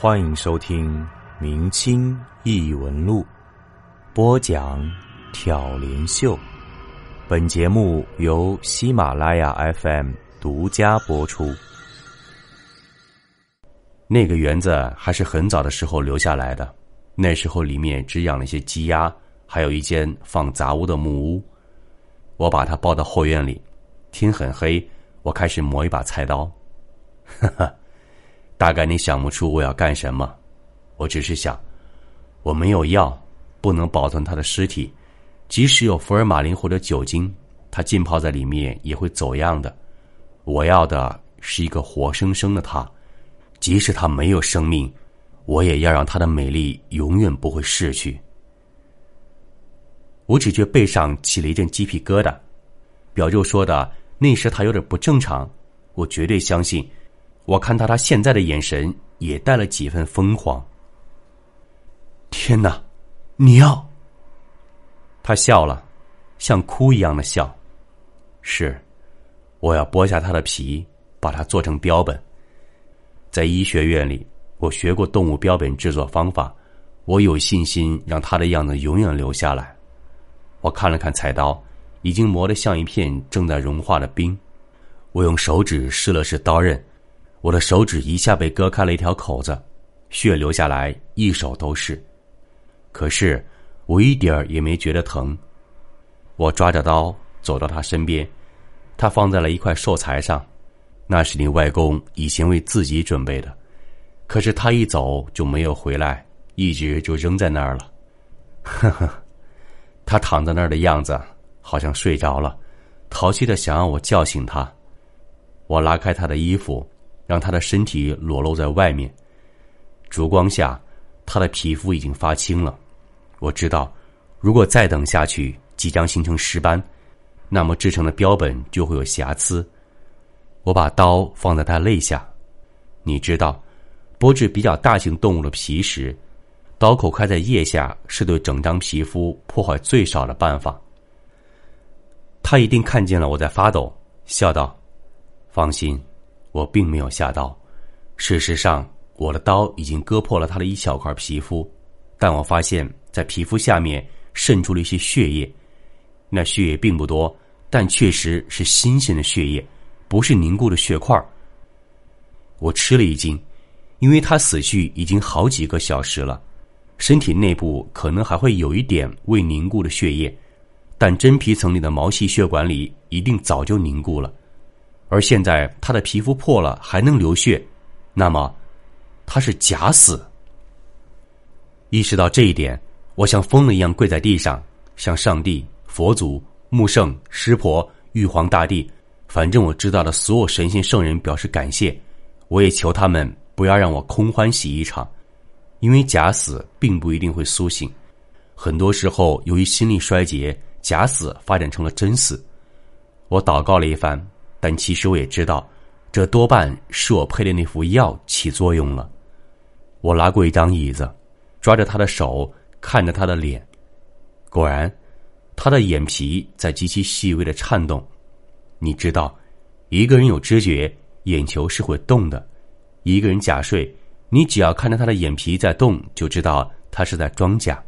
欢迎收听《明清异闻录》，播讲挑帘秀。本节目由喜马拉雅 FM 独家播出。那个园子还是很早的时候留下来的，那时候里面只养了一些鸡鸭，还有一间放杂物的木屋。我把它抱到后院里，天很黑，我开始磨一把菜刀。哈哈，大概你想不出我要干什么，我只是想，我没有药，不能保存他的尸体，即使有福尔马林或者酒精，他浸泡在里面也会走样的。我要的是一个活生生的他。即使他没有生命，我也要让他的美丽永远不会逝去。我只觉背上起了一阵鸡皮疙瘩。表舅说的那时他有点不正常，我绝对相信。我看到他现在的眼神也带了几分疯狂。天哪，你要？他笑了，像哭一样的笑。是，我要剥下他的皮，把它做成标本。在医学院里，我学过动物标本制作方法，我有信心让它的样子永远留下来。我看了看菜刀，已经磨得像一片正在融化的冰。我用手指试了试刀刃，我的手指一下被割开了一条口子，血流下来一手都是。可是我一点儿也没觉得疼。我抓着刀走到他身边，他放在了一块寿材上。那是你外公以前为自己准备的，可是他一走就没有回来，一直就扔在那儿了。呵呵，他躺在那儿的样子好像睡着了，淘气的想让我叫醒他。我拉开他的衣服，让他的身体裸露在外面。烛光下，他的皮肤已经发青了。我知道，如果再等下去，即将形成尸斑，那么制成的标本就会有瑕疵。我把刀放在他肋下，你知道，剥制比较大型动物的皮时，刀口开在腋下是对整张皮肤破坏最少的办法。他一定看见了我在发抖，笑道：“放心，我并没有下刀。事实上，我的刀已经割破了他的一小块皮肤，但我发现，在皮肤下面渗出了一些血液。那血液并不多，但确实是新鲜的血液。”不是凝固的血块我吃了一惊，因为他死去已经好几个小时了，身体内部可能还会有一点未凝固的血液，但真皮层里的毛细血管里一定早就凝固了。而现在他的皮肤破了还能流血，那么他是假死。意识到这一点，我像疯了一样跪在地上，向上帝、佛祖、木圣、师婆、玉皇大帝。反正我知道的所有神仙圣人表示感谢，我也求他们不要让我空欢喜一场，因为假死并不一定会苏醒，很多时候由于心力衰竭，假死发展成了真死。我祷告了一番，但其实我也知道，这多半是我配的那副药起作用了。我拉过一张椅子，抓着他的手，看着他的脸，果然，他的眼皮在极其细微的颤动。你知道，一个人有知觉，眼球是会动的。一个人假睡，你只要看着他的眼皮在动，就知道他是在装假。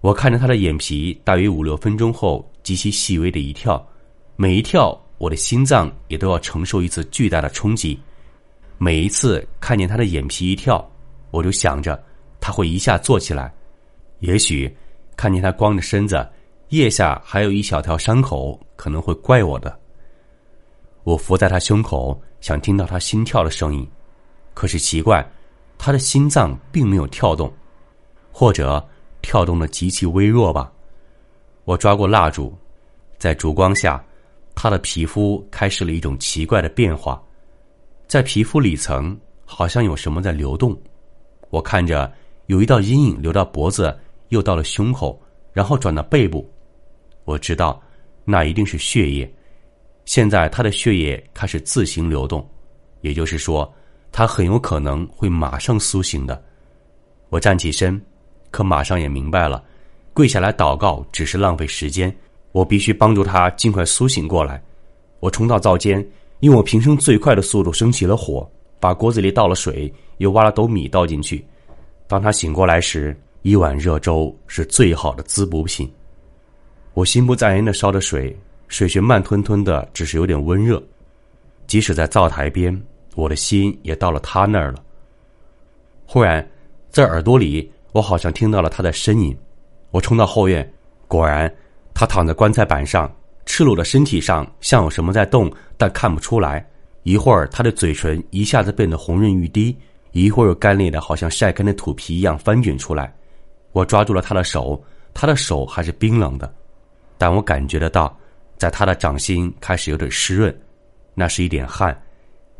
我看着他的眼皮，大约五六分钟后，极其细微的一跳，每一跳，我的心脏也都要承受一次巨大的冲击。每一次看见他的眼皮一跳，我就想着他会一下坐起来。也许看见他光着身子，腋下还有一小条伤口，可能会怪我的。我伏在他胸口，想听到他心跳的声音，可是奇怪，他的心脏并没有跳动，或者跳动的极其微弱吧。我抓过蜡烛，在烛光下，他的皮肤开始了一种奇怪的变化，在皮肤里层好像有什么在流动。我看着有一道阴影流到脖子，又到了胸口，然后转到背部。我知道，那一定是血液。现在他的血液开始自行流动，也就是说，他很有可能会马上苏醒的。我站起身，可马上也明白了，跪下来祷告只是浪费时间。我必须帮助他尽快苏醒过来。我冲到灶间，用我平生最快的速度生起了火，把锅子里倒了水，又挖了斗米倒进去。当他醒过来时，一碗热粥是最好的滋补品。我心不在焉的烧着水，水却慢吞吞的，只是有点温热。即使在灶台边，我的心也到了他那儿了。忽然，在耳朵里，我好像听到了他的身影。我冲到后院，果然，他躺在棺材板上，赤裸的身体上像有什么在动，但看不出来。一会儿，他的嘴唇一下子变得红润欲滴，一会儿又干裂的，好像晒干的土皮一样翻卷出来。我抓住了他的手，他的手还是冰冷的。但我感觉得到，在他的掌心开始有点湿润，那是一点汗，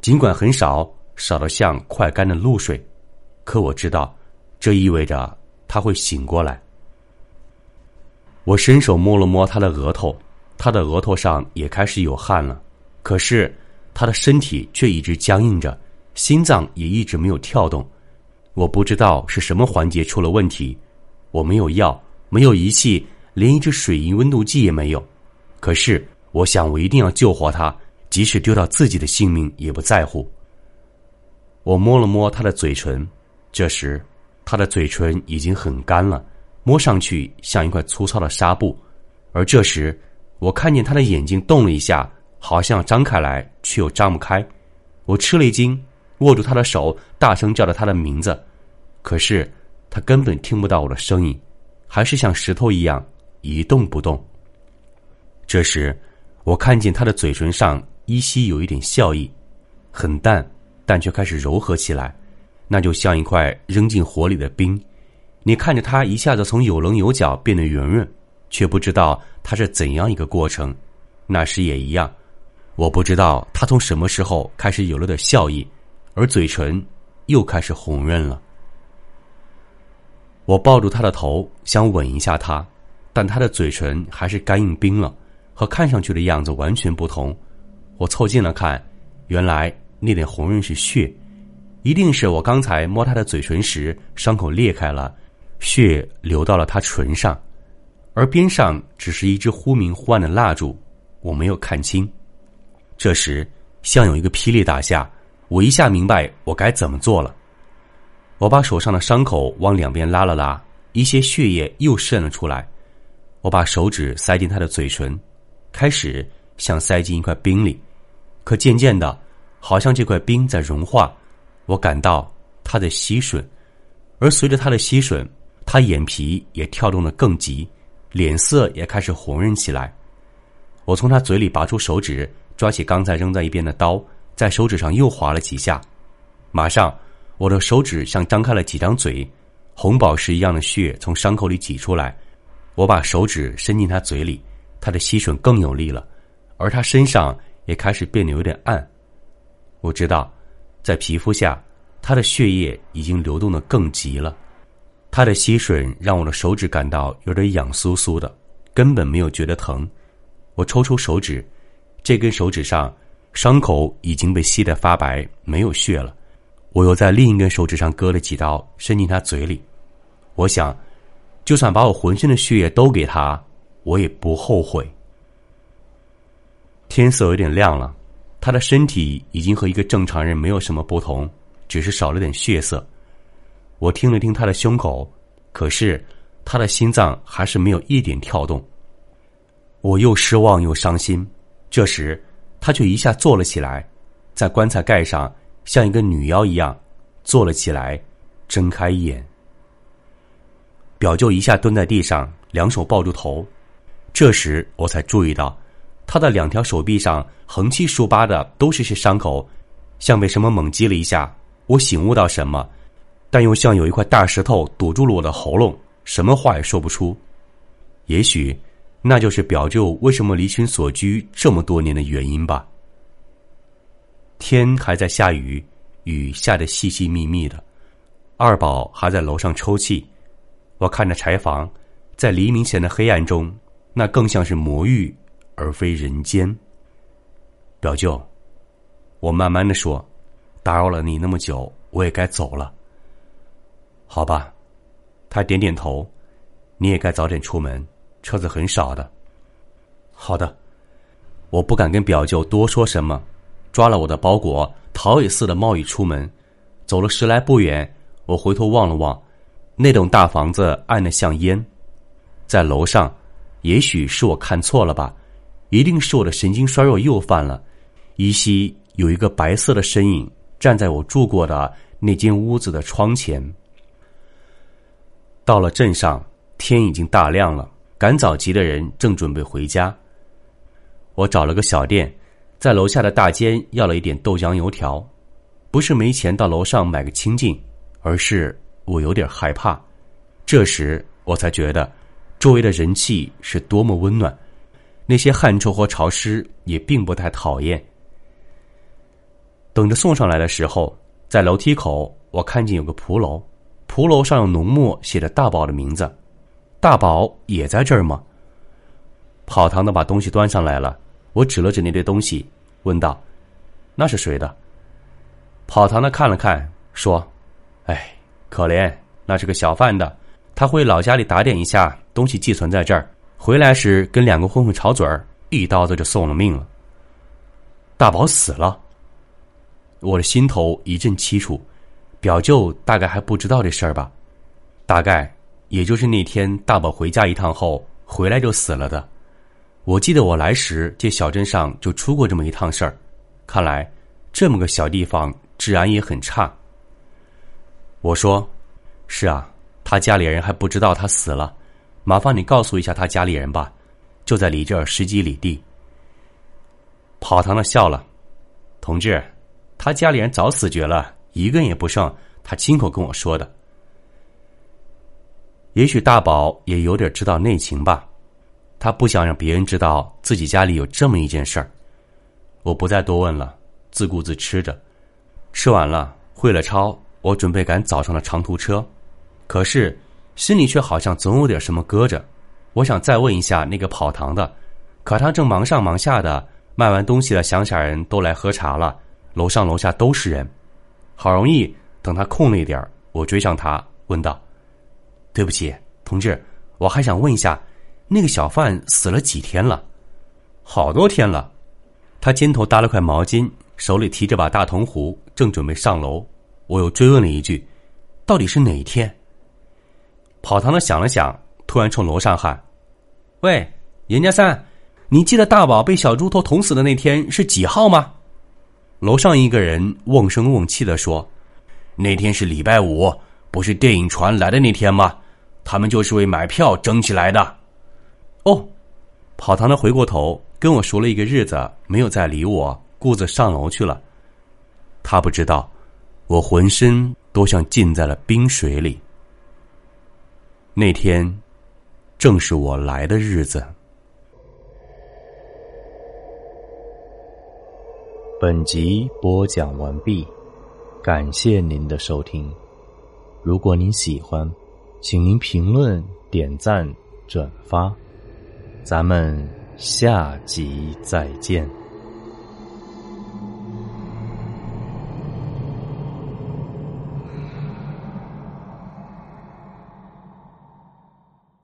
尽管很少，少得像快干的露水，可我知道，这意味着他会醒过来。我伸手摸了摸他的额头，他的额头上也开始有汗了，可是他的身体却一直僵硬着，心脏也一直没有跳动。我不知道是什么环节出了问题，我没有药，没有仪器。连一只水银温度计也没有，可是我想，我一定要救活他，即使丢掉自己的性命也不在乎。我摸了摸他的嘴唇，这时他的嘴唇已经很干了，摸上去像一块粗糙的纱布。而这时，我看见他的眼睛动了一下，好像要张开来，却又张不开。我吃了一惊，握住他的手，大声叫着他的名字，可是他根本听不到我的声音，还是像石头一样。一动不动。这时，我看见他的嘴唇上依稀有一点笑意，很淡，但却开始柔和起来，那就像一块扔进火里的冰。你看着他一下子从有棱有角变得圆润，却不知道他是怎样一个过程。那时也一样，我不知道他从什么时候开始有了点笑意，而嘴唇又开始红润了。我抱住他的头，想吻一下他。但他的嘴唇还是干硬冰了，和看上去的样子完全不同。我凑近了看，原来那点红润是血，一定是我刚才摸他的嘴唇时伤口裂开了，血流到了他唇上，而边上只是一支忽明忽暗的蜡烛，我没有看清。这时，像有一个霹雳打下，我一下明白我该怎么做了。我把手上的伤口往两边拉了拉，一些血液又渗了出来。我把手指塞进他的嘴唇，开始像塞进一块冰里，可渐渐的，好像这块冰在融化。我感到他在吸吮，而随着他的吸吮，他眼皮也跳动的更急，脸色也开始红润起来。我从他嘴里拔出手指，抓起刚才扔在一边的刀，在手指上又划了几下，马上我的手指像张开了几张嘴，红宝石一样的血从伤口里挤出来。我把手指伸进他嘴里，他的吸吮更有力了，而他身上也开始变得有点暗。我知道，在皮肤下，他的血液已经流动的更急了。他的吸吮让我的手指感到有点痒酥酥的，根本没有觉得疼。我抽出手指，这根手指上伤口已经被吸得发白，没有血了。我又在另一根手指上割了几刀，伸进他嘴里。我想。就算把我浑身的血液都给他，我也不后悔。天色有点亮了，他的身体已经和一个正常人没有什么不同，只是少了点血色。我听了听他的胸口，可是他的心脏还是没有一点跳动。我又失望又伤心。这时，他却一下坐了起来，在棺材盖上像一个女妖一样坐了起来，睁开眼。表舅一下蹲在地上，两手抱住头。这时我才注意到，他的两条手臂上横七竖八的都是些伤口，像被什么猛击了一下。我醒悟到什么，但又像有一块大石头堵住了我的喉咙，什么话也说不出。也许，那就是表舅为什么离群所居这么多年的原因吧。天还在下雨，雨下得细细密密的。二宝还在楼上抽泣。我看着柴房，在黎明前的黑暗中，那更像是魔域，而非人间。表舅，我慢慢的说：“打扰了你那么久，我也该走了。”好吧，他点点头。你也该早点出门，车子很少的。好的，我不敢跟表舅多说什么，抓了我的包裹，逃也似的冒雨出门，走了十来步远，我回头望了望，那栋大房子暗的像烟，在楼上，也许是我看错了吧，一定是我的神经衰弱又犯了，依稀有一个白色的身影站在我住过的那间屋子的窗前。到了镇上，天已经大亮了，赶早集的人正准备回家。我找了个小店，在楼下的大间要了一点豆浆油条，不是没钱到楼上买个清净，而是我有点害怕。这时我才觉得，周围的人气是多么温暖，那些汗臭或潮湿也并不太讨厌。等着送上来的时候，在楼梯口我看见有个蒲楼。蒲楼上用浓墨写着大宝的名字，大宝也在这儿吗？跑堂的把东西端上来了，我指了指那堆东西，问道：“那是谁的？”跑堂的看了看，说：“哎，可怜，那是个小贩的，他回老家里打点一下东西，寄存在这儿，回来时跟两个混混吵嘴儿，一刀子就送了命了。大宝死了，我的心头一阵凄楚。”表舅大概还不知道这事儿吧，大概也就是那天大宝回家一趟后回来就死了的。我记得我来时这小镇上就出过这么一趟事儿，看来这么个小地方治安也很差。我说：“是啊，他家里人还不知道他死了，麻烦你告诉一下他家里人吧，就在离这儿十几里地。”跑堂的笑了，同志，他家里人早死绝了。一个也不剩，他亲口跟我说的。也许大宝也有点知道内情吧，他不想让别人知道自己家里有这么一件事儿。我不再多问了，自顾自吃着。吃完了，会了钞，我准备赶早上的长途车，可是心里却好像总有点什么搁着。我想再问一下那个跑堂的，可他正忙上忙下的，卖完东西的乡下人都来喝茶了，楼上楼下都是人。好容易等他空了一点我追上他问道：“对不起，同志，我还想问一下，那个小贩死了几天了？好多天了。”他肩头搭了块毛巾，手里提着把大铜壶，正准备上楼。我又追问了一句：“到底是哪一天？”跑堂的想了想，突然冲楼上喊：“喂，严家三，你记得大宝被小猪头捅死的那天是几号吗？”楼上一个人瓮声瓮气的说：“那天是礼拜五，不是电影船来的那天吗？他们就是为买票争起来的。”哦，跑堂的回过头跟我说了一个日子，没有再理我，顾着上楼去了。他不知道，我浑身都像浸在了冰水里。那天，正是我来的日子。本集播讲完毕，感谢您的收听。如果您喜欢，请您评论、点赞、转发。咱们下集再见。